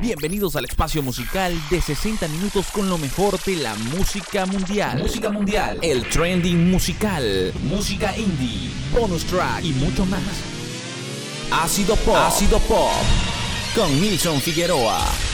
Bienvenidos al espacio musical de 60 minutos con lo mejor de la música mundial. Música mundial. El trending musical. Música indie. Bonus track y mucho más. Ácido Pop. Ácido Pop. Con Nilson Figueroa.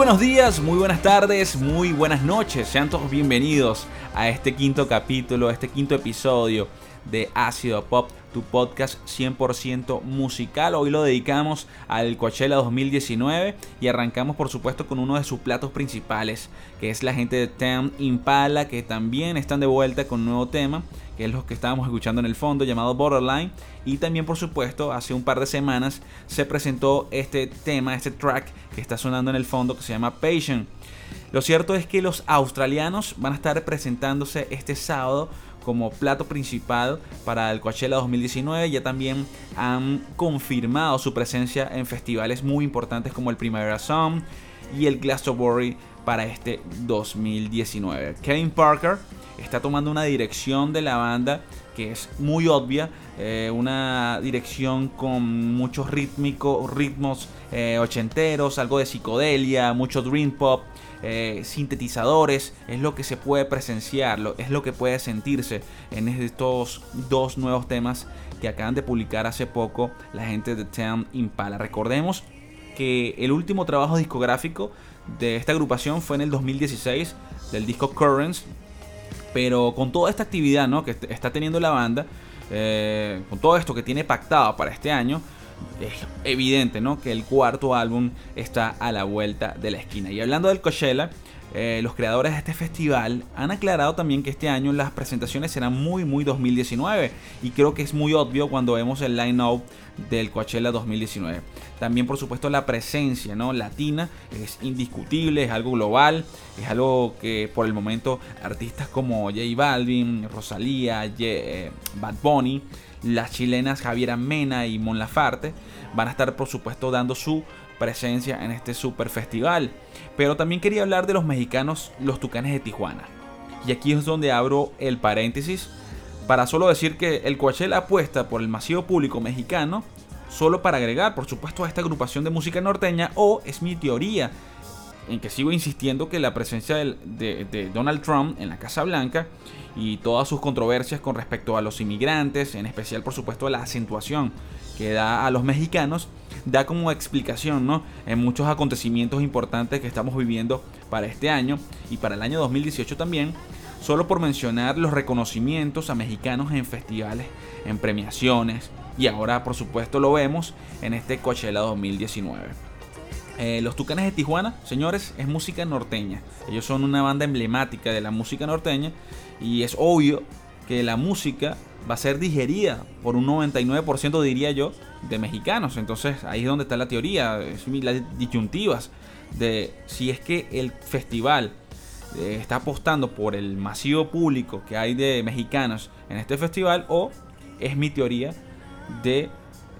Buenos días, muy buenas tardes, muy buenas noches. Sean todos bienvenidos a este quinto capítulo, a este quinto episodio de Ácido Pop, tu podcast 100% musical. Hoy lo dedicamos al Coachella 2019 y arrancamos por supuesto con uno de sus platos principales, que es la gente de Tem Impala, que también están de vuelta con un nuevo tema, que es lo que estábamos escuchando en el fondo, llamado Borderline. Y también por supuesto, hace un par de semanas se presentó este tema, este track que está sonando en el fondo, que se llama Patient. Lo cierto es que los australianos van a estar presentándose este sábado como plato principal para el Coachella 2019. Ya también han confirmado su presencia en festivales muy importantes como el Primavera Sound y el Glastonbury para este 2019. Kevin Parker está tomando una dirección de la banda que es muy obvia, eh, una dirección con muchos rítmicos, ritmos eh, ochenteros, algo de psicodelia, mucho dream pop, eh, sintetizadores, es lo que se puede presenciar, es lo que puede sentirse en estos dos nuevos temas que acaban de publicar hace poco la gente de Town Impala. Recordemos que el último trabajo discográfico de esta agrupación fue en el 2016 del disco Currents, pero con toda esta actividad que está teniendo la banda, eh, con todo esto que tiene pactado para este año, es evidente, ¿no? Que el cuarto álbum está a la vuelta de la esquina. Y hablando del Coachella, eh, los creadores de este festival han aclarado también que este año las presentaciones serán muy, muy 2019. Y creo que es muy obvio cuando vemos el line-up del Coachella 2019. También, por supuesto, la presencia ¿no? latina es indiscutible, es algo global, es algo que por el momento artistas como J Balvin, Rosalía, eh, Bad Bunny, las chilenas Javiera Mena y Mon Lafarte van a estar por supuesto dando su presencia en este super festival. Pero también quería hablar de los mexicanos, los Tucanes de Tijuana. Y aquí es donde abro el paréntesis para solo decir que el Coachella apuesta por el masivo público mexicano solo para agregar, por supuesto, a esta agrupación de música norteña o es mi teoría en que sigo insistiendo que la presencia de, Donald Trump en la Casa Blanca y todas sus controversias con respecto a los inmigrantes, en especial por supuesto la acentuación que da a los mexicanos, da como explicación ¿no? en muchos acontecimientos importantes que estamos viviendo para este año y para el año 2018 también, solo por mencionar los reconocimientos a mexicanos en festivales, en premiaciones y ahora por supuesto lo vemos en este Coachella 2019. Eh, los Tucanes de Tijuana, señores, es música norteña. Ellos son una banda emblemática de la música norteña y es obvio que la música va a ser digerida por un 99% diría yo de mexicanos. Entonces ahí es donde está la teoría, las disyuntivas de si es que el festival eh, está apostando por el masivo público que hay de mexicanos en este festival o es mi teoría de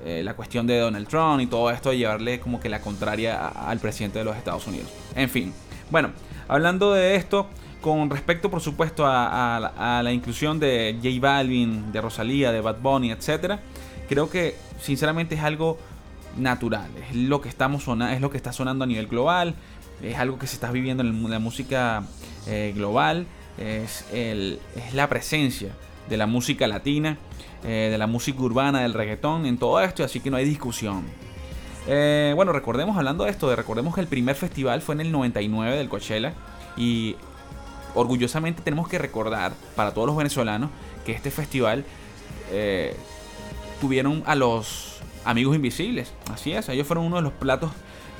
eh, la cuestión de Donald Trump y todo esto de llevarle como que la contraria al presidente de los Estados Unidos. En fin, bueno, hablando de esto, con respecto por supuesto a, la inclusión de J Balvin, de Rosalía, de Bad Bunny, etc., creo que sinceramente es algo natural, es lo que estamos es lo que está sonando a nivel global, es algo que se está viviendo en la música eh, global, es, el, es la presencia de la música latina eh, de la música urbana, del reggaetón, en todo esto, así que no hay discusión. Eh, bueno, recordemos, hablando de esto, recordemos que el primer festival fue en el 99 del Coachella y orgullosamente tenemos que recordar para todos los venezolanos que este festival tuvieron a los amigos invisibles. Así es, ellos fueron uno de los platos,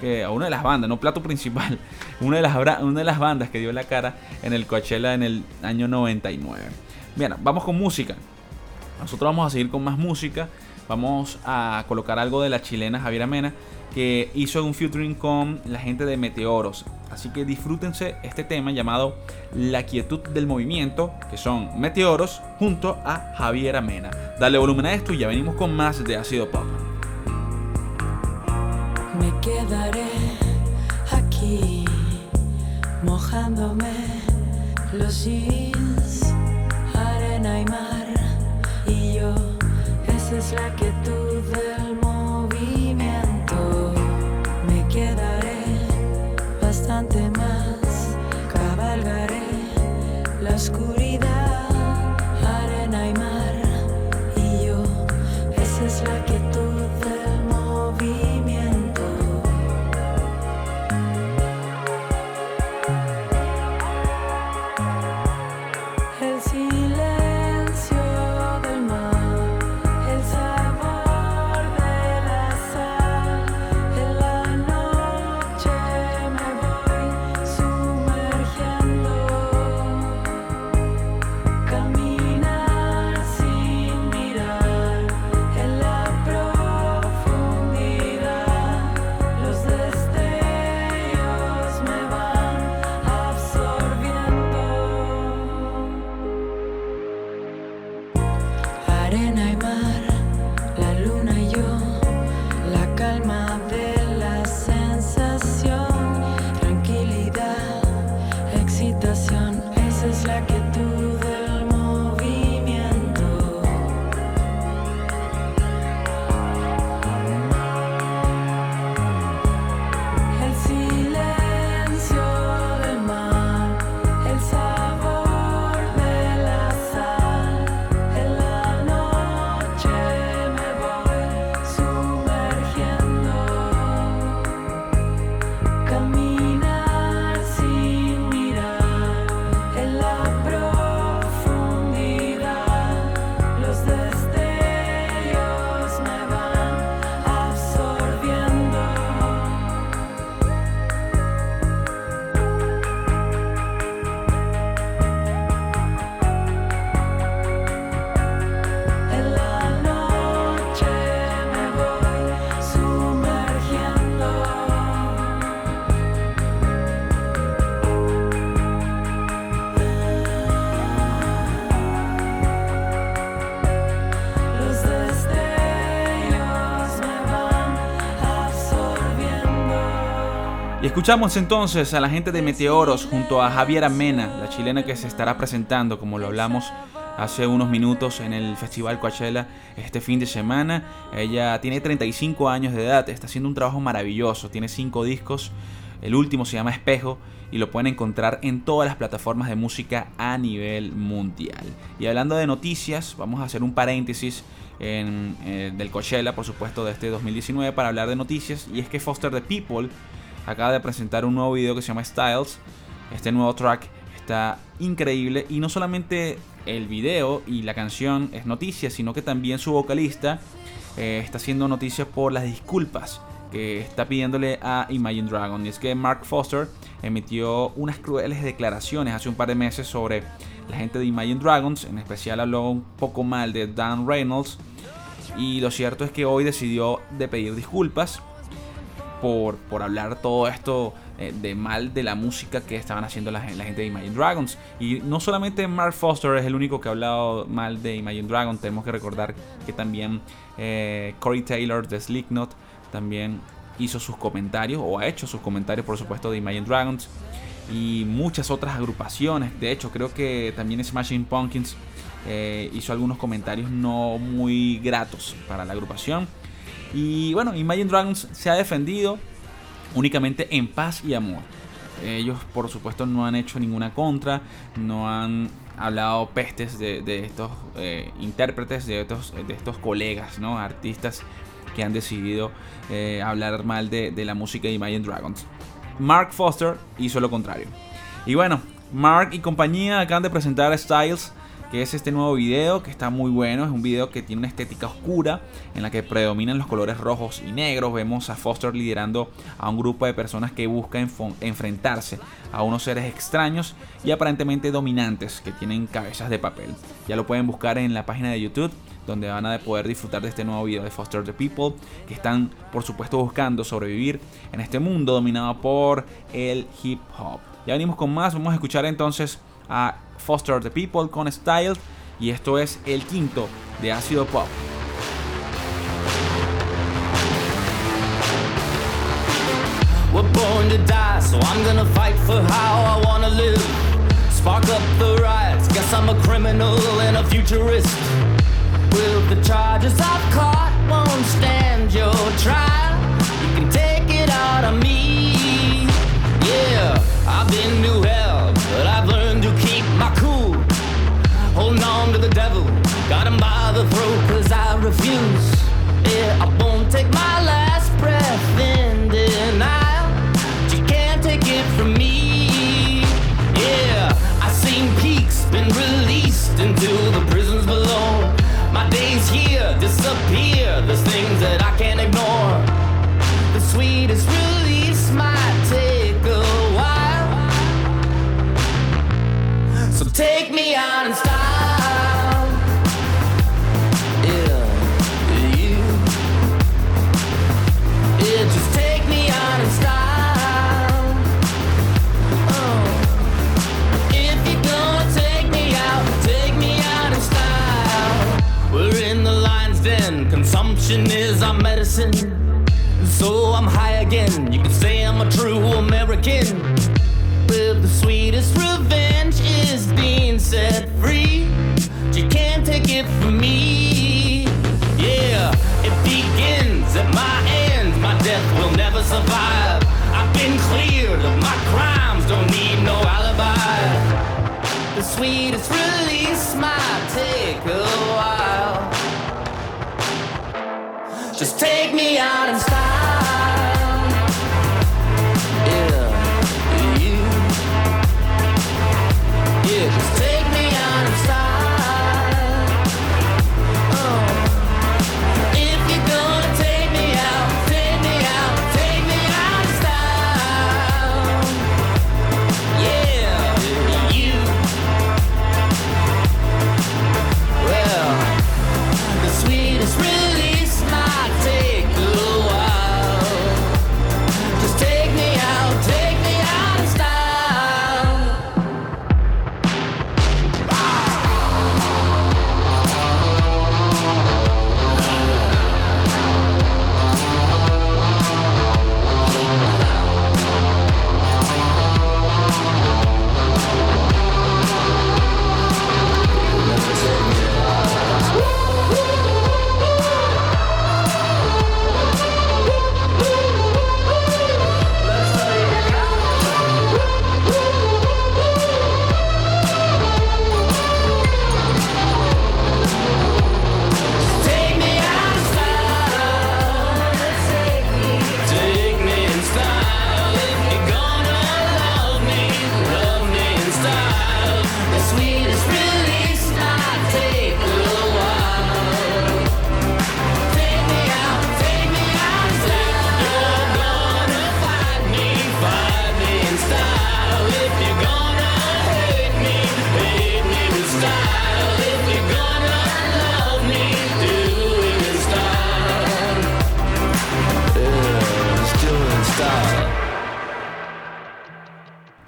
que, una de las bandas, no plato principal, una de, las, una de las bandas que dio la cara en el Coachella en el año 99. Bien, vamos con música. Nosotros vamos a seguir con más música. Vamos a colocar algo de la chilena Javiera Mena que hizo un featuring con la gente de Meteoros. Así que disfrútense este tema llamado La quietud del movimiento, que son Meteoros junto a Javiera Mena. Dale volumen a esto y ya venimos con más de Ácido Pop. Quedaré aquí mojándome los jeans, arena y mar es la quietud del movimiento. Escuchamos entonces a la gente de Meteoros junto a Javiera Mena, la chilena que se estará presentando, como lo hablamos hace unos minutos en el Festival Coachella este fin de semana. Ella tiene 35 años de edad, está haciendo un trabajo maravilloso, tiene 5 discos, el último se llama Espejo y lo pueden encontrar en todas las plataformas de música a nivel mundial. Y hablando de noticias, vamos a hacer un paréntesis eh, del Coachella, por supuesto, de este 2019 para hablar de noticias. Y es que Foster the People acaba de presentar un nuevo video que se llama Styles. Este nuevo track está increíble y no solamente el video y la canción es noticia, sino que también su vocalista eh, está haciendo noticia por las disculpas que está pidiéndole a Imagine Dragon. Y es que Mark Foster emitió unas crueles declaraciones hace un par de meses sobre la gente de Imagine Dragons. En especial habló un poco mal de Dan Reynolds. Y lo cierto es que hoy decidió de pedir disculpas por, por hablar todo esto eh, de mal de la música que estaban haciendo la, gente de Imagine Dragons. Y no solamente Mark Foster es el único que ha hablado mal de Imagine Dragons, tenemos que recordar que también eh, Corey Taylor de Slipknot también hizo sus comentarios, o ha hecho sus comentarios por supuesto de Imagine Dragons. Y muchas otras agrupaciones. De hecho, creo que también Smashing Pumpkins eh, hizo algunos comentarios no muy gratos para la agrupación. Y bueno, Imagine Dragons se ha defendido únicamente en paz y amor. Ellos, por supuesto, no han hecho ninguna contra, no han hablado pestes de, estos eh, intérpretes, de estos, de estos colegas, ¿no? artistas que han decidido eh, hablar mal de, de la música de Imagine Dragons. Mark Foster hizo lo contrario. Y bueno, Mark y compañía acaban de presentar Styles que es este nuevo video que está muy bueno. Es un video que tiene una estética oscura en la que predominan los colores rojos y negros. Vemos a Foster liderando a un grupo de personas que busca enfrentarse a unos seres extraños y aparentemente dominantes que tienen cabezas de papel. Ya lo pueden buscar en la página de YouTube donde van a poder disfrutar de este nuevo video de Foster the People, que están por supuesto buscando sobrevivir en este mundo dominado por el hip hop. Ya venimos con más, vamos a escuchar entonces a Foster the People con Style y esto es el quinto de Ácido Pop. We're born to die, so I'm gonna fight for how I wanna live. Spark up the riots, guess I'm a criminal and a futurist. Will the charges I've caught Vinhos. Is our medicine. So I'm high again. You can say I'm a true American. out and stop.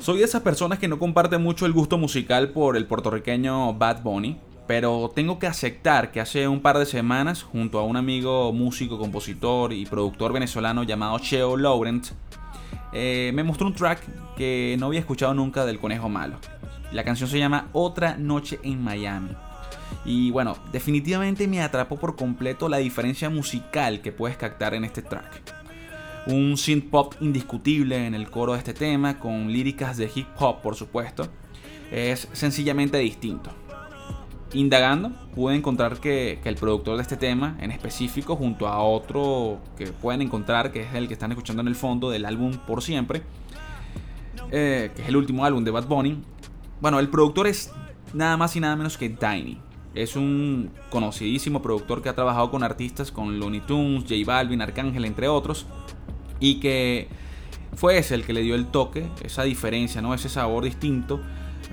Soy de esas personas que no comparten mucho el gusto musical por el puertorriqueño Bad Bunny, pero tengo que aceptar que hace un par de semanas, junto a un amigo músico, compositor y productor venezolano llamado Cheo Laurent, eh, me mostró un track que no había escuchado nunca del Conejo Malo. La canción se llama Otra Noche en Miami. Y bueno, definitivamente me atrapó por completo la diferencia musical que puedes captar en este track. Un synth pop indiscutible en el coro de este tema, con líricas de hip hop por supuesto, es sencillamente distinto. Indagando, pude encontrar que, el productor de este tema, en específico, junto a otro que pueden encontrar, que es el que están escuchando en el fondo del álbum Por Siempre, eh, que es el último álbum de Bad Bunny, bueno, el productor es nada más y nada menos que Tiny. Es un conocidísimo productor que ha trabajado con artistas con Looney Tunes, J Balvin, Arcángel, entre otros, y que fue ese el que le dio el toque, esa diferencia, ¿no? ese sabor distinto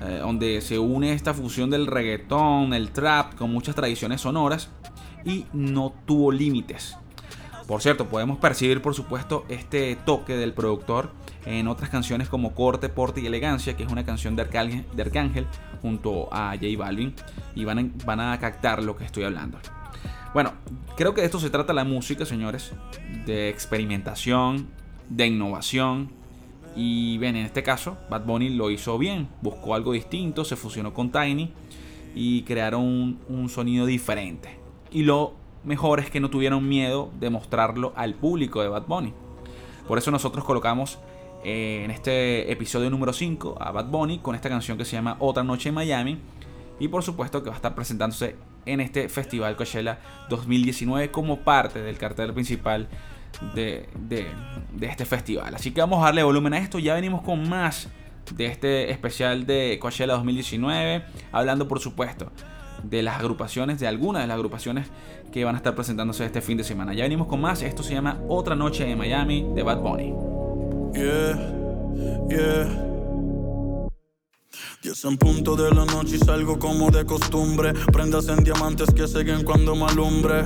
eh, donde se une esta fusión del reggaetón, el trap, con muchas tradiciones sonoras y no tuvo límites. Por cierto, podemos percibir por supuesto este toque del productor en otras canciones como Corte, Porte y Elegancia, que es una canción de Arcángel, de junto a J Balvin, y van a, van a captar lo que estoy hablando. Bueno, creo que de esto se trata la música, señores, de experimentación, de innovación, y bien, en este caso, Bad Bunny lo hizo bien, buscó algo distinto, se fusionó con Tiny y crearon un, sonido diferente. Y lo mejor es que no tuvieron miedo de mostrarlo al público de Bad Bunny. Por eso nosotros colocamos eh, en este episodio número 5 a Bad Bunny con esta canción que se llama Otra Noche en Miami. Y por supuesto que va a estar presentándose en este Festival Coachella 2019 como parte del cartel principal de, este festival. Así que vamos a darle volumen a esto. Ya venimos con más de este especial de Coachella 2019. Hablando, por supuesto, de las agrupaciones, de algunas de las agrupaciones que van a estar presentándose este fin de semana. Ya venimos con más. Esto se llama Otra Noche en Miami de Bad Bunny. Diez en punto de la noche y salgo como de costumbre. Prendas en diamantes que siguen cuando me alumbre.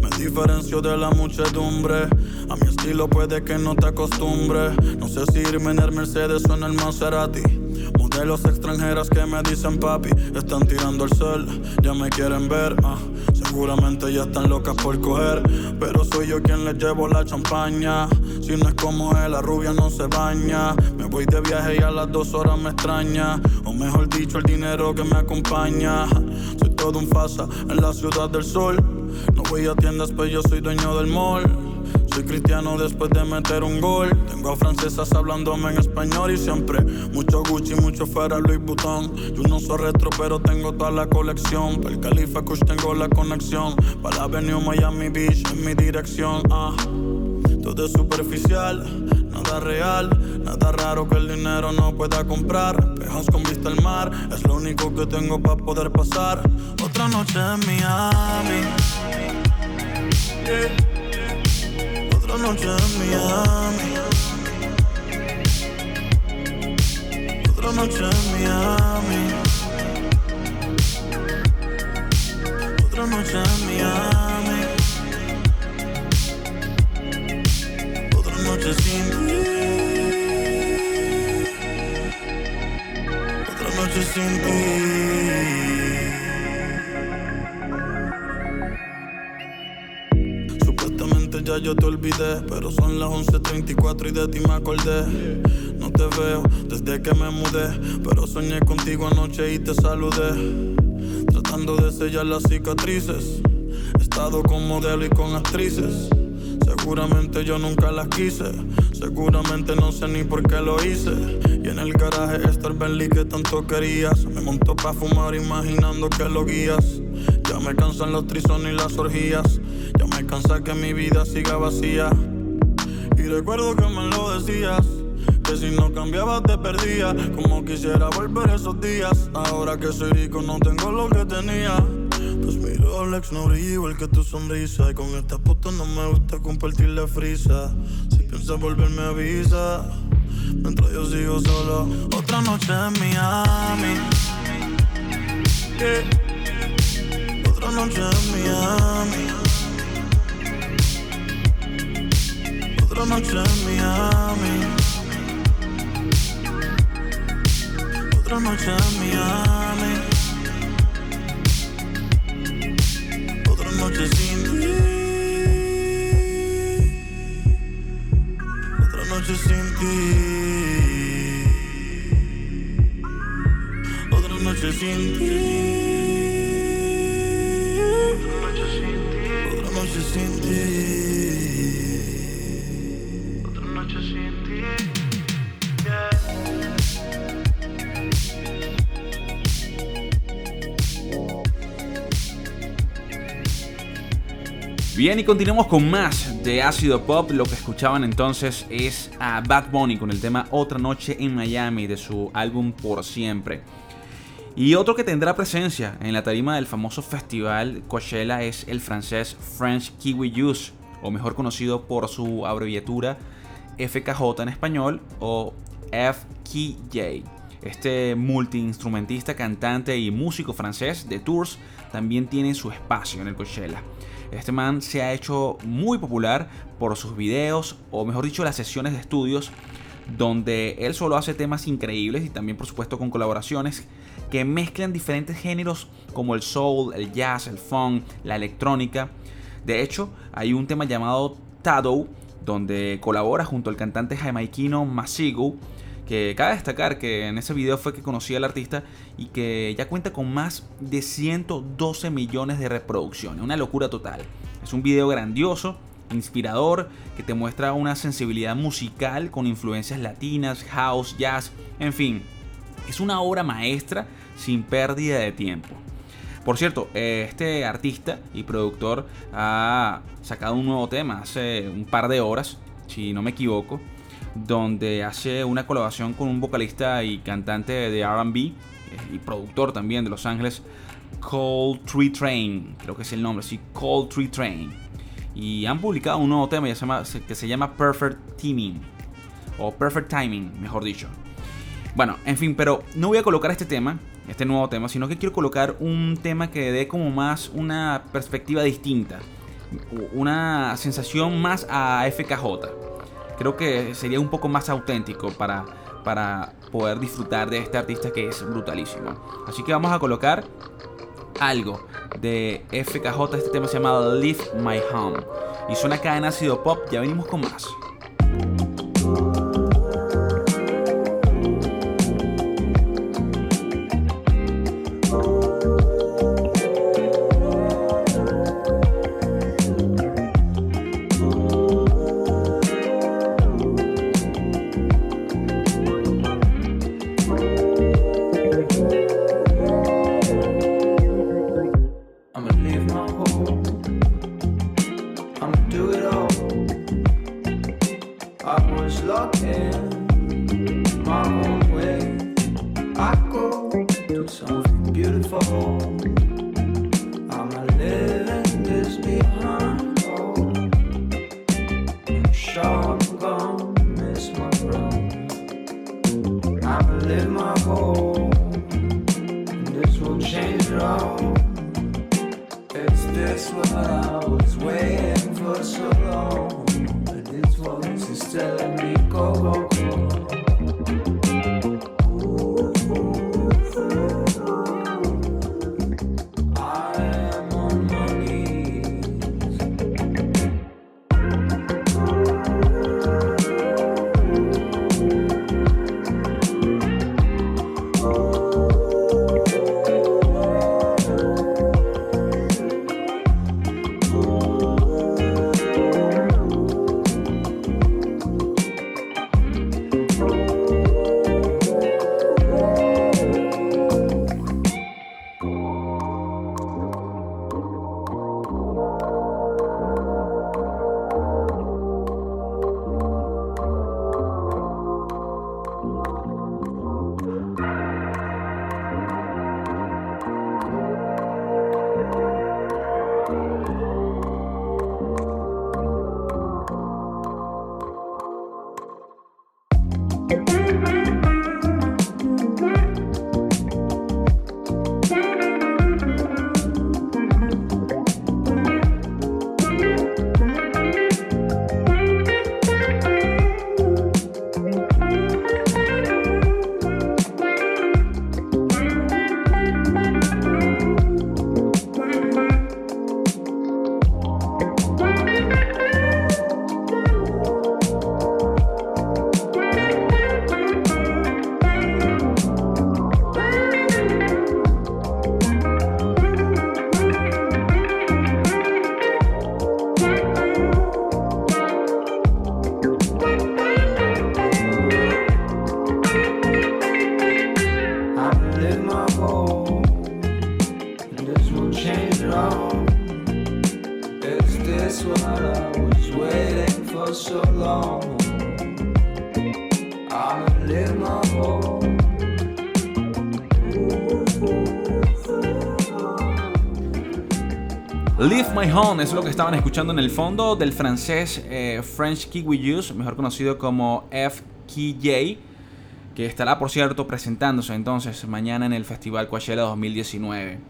Me diferencio de la muchedumbre. A mi estilo puede que no te acostumbre. No sé si irme en el Mercedes o en el Maserati. Modelos extranjeras que me dicen papi, están tirando el sol, ya me quieren ver. Ah, seguramente ya están locas por coger, pero soy yo quien les llevo la champaña. Si no es como él, la rubia no se baña. Me voy de viaje y a las dos horas me extraña. O mejor dicho, el dinero que me acompaña. Soy todo un fasa en la ciudad del sol. No voy a tiendas, pues yo soy dueño del mall. Soy cristiano después de meter un gol. Tengo a francesas hablándome en español y siempre mucho Gucci, mucho fuera Louis Vuitton. Yo no soy retro, pero tengo toda la colección. Para el Califa Kush tengo la conexión. Para la Avenue Miami Beach en mi dirección. Ah. Todo es superficial, nada real, nada raro que el dinero no pueda comprar. Pejos con vista al mar, es lo único que tengo para poder pasar. Otra noche en Miami. Noche en Miami. Otra noche en Miami. Otra noche en Miami. Otra noche sin ti. Otra noche sin ti. Ya yo te olvidé, pero son las 11.34 y de ti me acordé. No te veo desde que me mudé, pero soñé contigo anoche y te saludé. Tratando de sellar las cicatrices, he estado con modelo y con actrices. Seguramente yo nunca las quise, seguramente no sé ni por qué lo hice. Y en el garaje está el Bentley que tanto querías. Me monto pa' fumar imaginando que lo guías. Ya me cansan los trisones y las orgías. Me cansa que mi vida siga vacía. Y recuerdo que me lo decías. Que si no cambiabas te perdía. Como quisiera volver esos días. Ahora que soy rico no tengo lo que tenía. Pues mi Rolex no brilla igual que tu sonrisa. Y con esta puta no me gusta compartir la frisa. Si piensas volverme avisa. Mientras yo sigo solo. Otra noche en Miami. Otra noche en Miami. Otra noche en Miami. Otra noche en Miami. Otra noche sin ti. Otra noche sin ti. Otra noche sin ti. Otra noche sin ti. Bien, y continuamos con más de ácido pop. Lo que escuchaban entonces es a Bad Bunny con el tema Otra Noche en Miami de su álbum Por Siempre. Y otro que tendrá presencia en la tarima del famoso festival Coachella es el francés French Kiwi Juice, o mejor conocido por su abreviatura FKJ en español o FKJ. Este multiinstrumentista, cantante y músico francés de tours también tiene su espacio en el Coachella. Este man se ha hecho muy popular por sus videos, o mejor dicho, las sesiones de estudios, donde él solo hace temas increíbles y también por supuesto con colaboraciones que mezclan diferentes géneros como el soul, el jazz, el funk, la electrónica. De hecho, hay un tema llamado Tado, donde colabora junto al cantante jamaiquino Masigo, que cabe destacar que en ese video fue que conocí al artista y que ya cuenta con más de 112 millones de reproducciones, una locura total. Es un video grandioso, inspirador, que te muestra una sensibilidad musical con influencias latinas, house, jazz, en fin, es una obra maestra sin pérdida de tiempo. Por cierto, este artista y productor ha sacado un nuevo tema hace un par de horas, si no me equivoco, donde hace una colaboración con un vocalista y cantante de RB eh, y productor también de Los Ángeles, Cold Tree Train, creo que es el nombre, sí, Cold Tree Train. Y han publicado un nuevo tema que se llama Perfect Timing, o Perfect Timing, mejor dicho. Bueno, en fin, pero no voy a colocar este tema, este nuevo tema, sino que quiero colocar un tema que dé como más una perspectiva distinta, una sensación más a FKJ creo que sería un poco más auténtico para, para poder disfrutar de este artista que es brutalísimo. Así que vamos a colocar algo de FKJ, este tema se llama Leave My Home. Y suena acá en ácido pop, ya venimos con más. Es lo que estaban escuchando en el fondo del francés eh, French Kiwi Juice, mejor conocido como FKJ, que estará, por cierto, presentándose entonces mañana en el Festival Coachella 2019.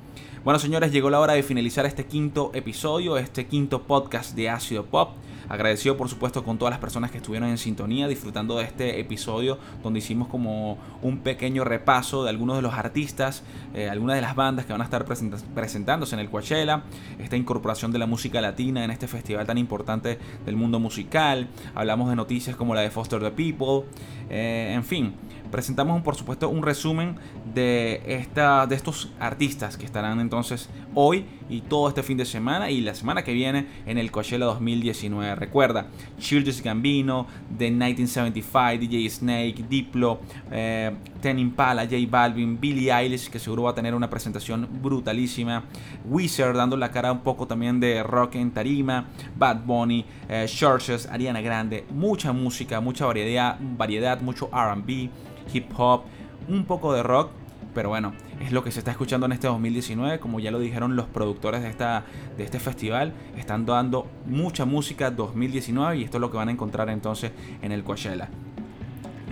Bueno, señores, llegó la hora de finalizar este quinto episodio, este quinto podcast de Ácido Pop. Agradecido por supuesto con todas las personas que estuvieron en sintonía disfrutando de este episodio donde hicimos como un pequeño repaso de algunos de los artistas, eh, algunas de las bandas que van a estar presentándose en el Coachella, esta incorporación de la música latina en este festival tan importante del mundo musical. Hablamos de noticias como la de Foster the People, eh, en fin presentamos por supuesto un resumen de, esta, de estos artistas que estarán entonces hoy y todo este fin de semana y la semana que viene en el Coachella 2019. Recuerda, Childish Gambino, The 1975, DJ Snake, Diplo, eh, Ten Impala, J Balvin, Billie Eilish, que seguro va a tener una presentación brutalísima, Wizard dando la cara un poco también de rock en tarima, Bad Bunny, eh, Churches, Ariana Grande, mucha música, mucha variedad, variedad mucho RB hip hop, un poco de rock, pero bueno, es lo que se está escuchando en este 2019, como ya lo dijeron los productores de, esta, de este festival, están dando mucha música 2019 y esto es lo que van a encontrar entonces en el Coachella.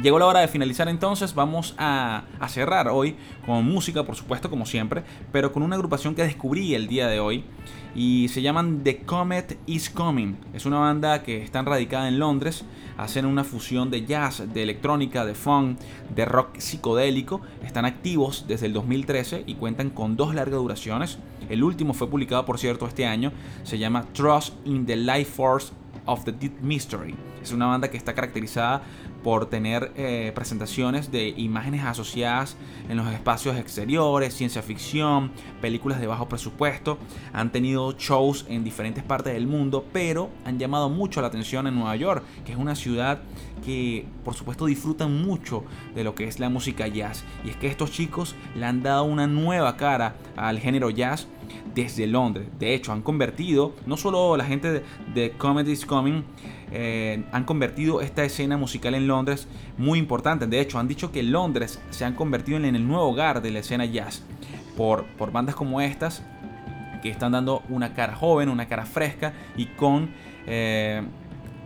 Llegó la hora de finalizar entonces, vamos a, cerrar hoy con música, por supuesto, como siempre, pero con una agrupación que descubrí el día de hoy y se llaman The Comet Is Coming. Es una banda que está radicada en Londres, hacen una fusión de jazz, de electrónica, de funk, de rock psicodélico. Están activos desde el 2013 y cuentan con dos largas duraciones. El último fue publicado, por cierto, este año. Se llama Trust in the Life Force of the Deep Mystery. Es una banda que está caracterizada por tener eh, presentaciones de imágenes asociadas en los espacios exteriores, ciencia ficción, películas de bajo presupuesto. Han tenido shows en diferentes partes del mundo, pero han llamado mucho la atención en Nueva York, que es una ciudad que por supuesto disfrutan mucho de lo que es la música jazz. Y es que estos chicos le han dado una nueva cara al género jazz desde Londres. De hecho, han convertido, no solo la gente de, de Comedy's Coming, eh, han convertido esta escena musical en Londres muy importante. De hecho, han dicho que Londres se han convertido en el nuevo hogar de la escena jazz por, por bandas como estas que están dando una cara joven, una cara fresca y con eh,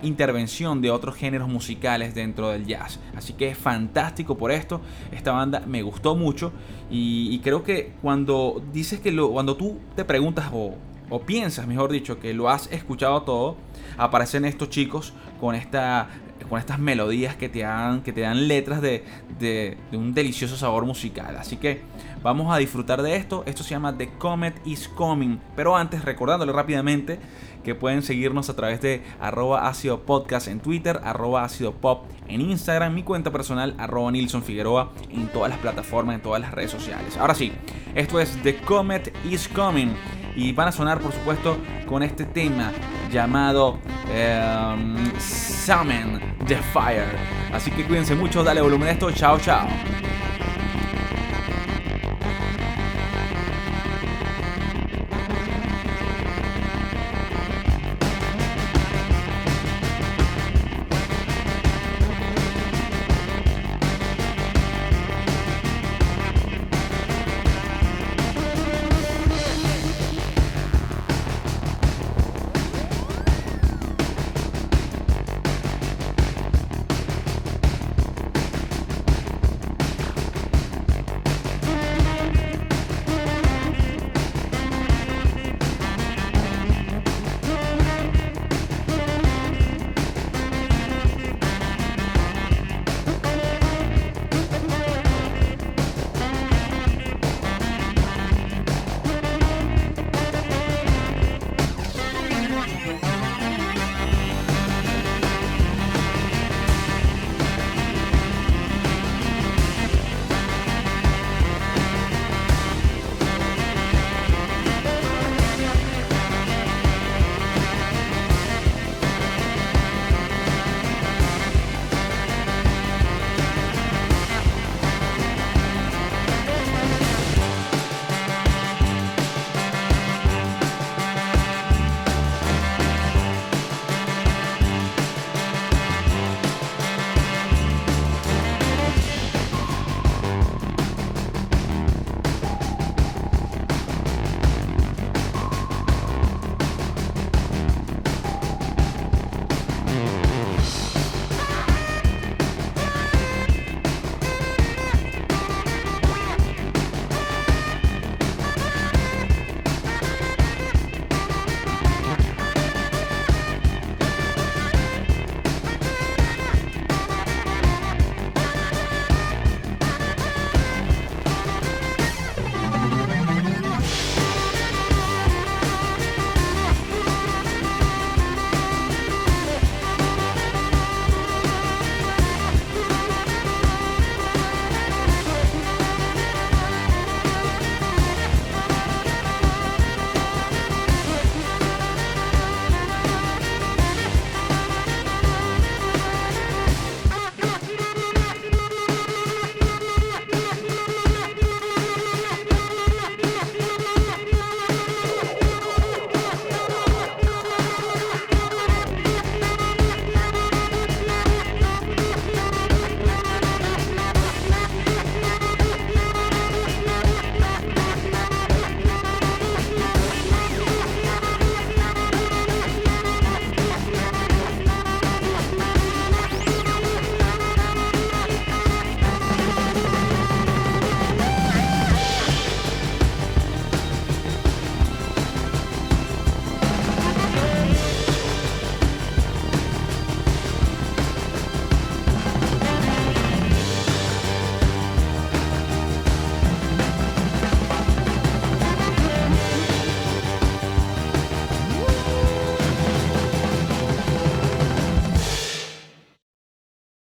intervención de otros géneros musicales dentro del jazz. Así que es fantástico por esto. Esta banda me gustó mucho y, creo que cuando dices que lo, cuando tú te preguntas o, o piensas, mejor dicho, que lo has escuchado todo, aparecen estos chicos con esta con estas melodías que te dan, que te dan letras de, de, un delicioso sabor musical. Así que vamos a disfrutar de esto. Esto se llama The Comet is Coming. Pero antes, recordándole rápidamente que pueden seguirnos a través de arroba ácido podcast en Twitter, arroba pop en Instagram, mi cuenta personal arroba Nilson Figueroa en todas las plataformas, en todas las redes sociales. Ahora sí, esto es The Comet is Coming y van a sonar por supuesto con este tema llamado um, Summon the Fire. Así que cuídense mucho, dale volumen a esto, chao chao.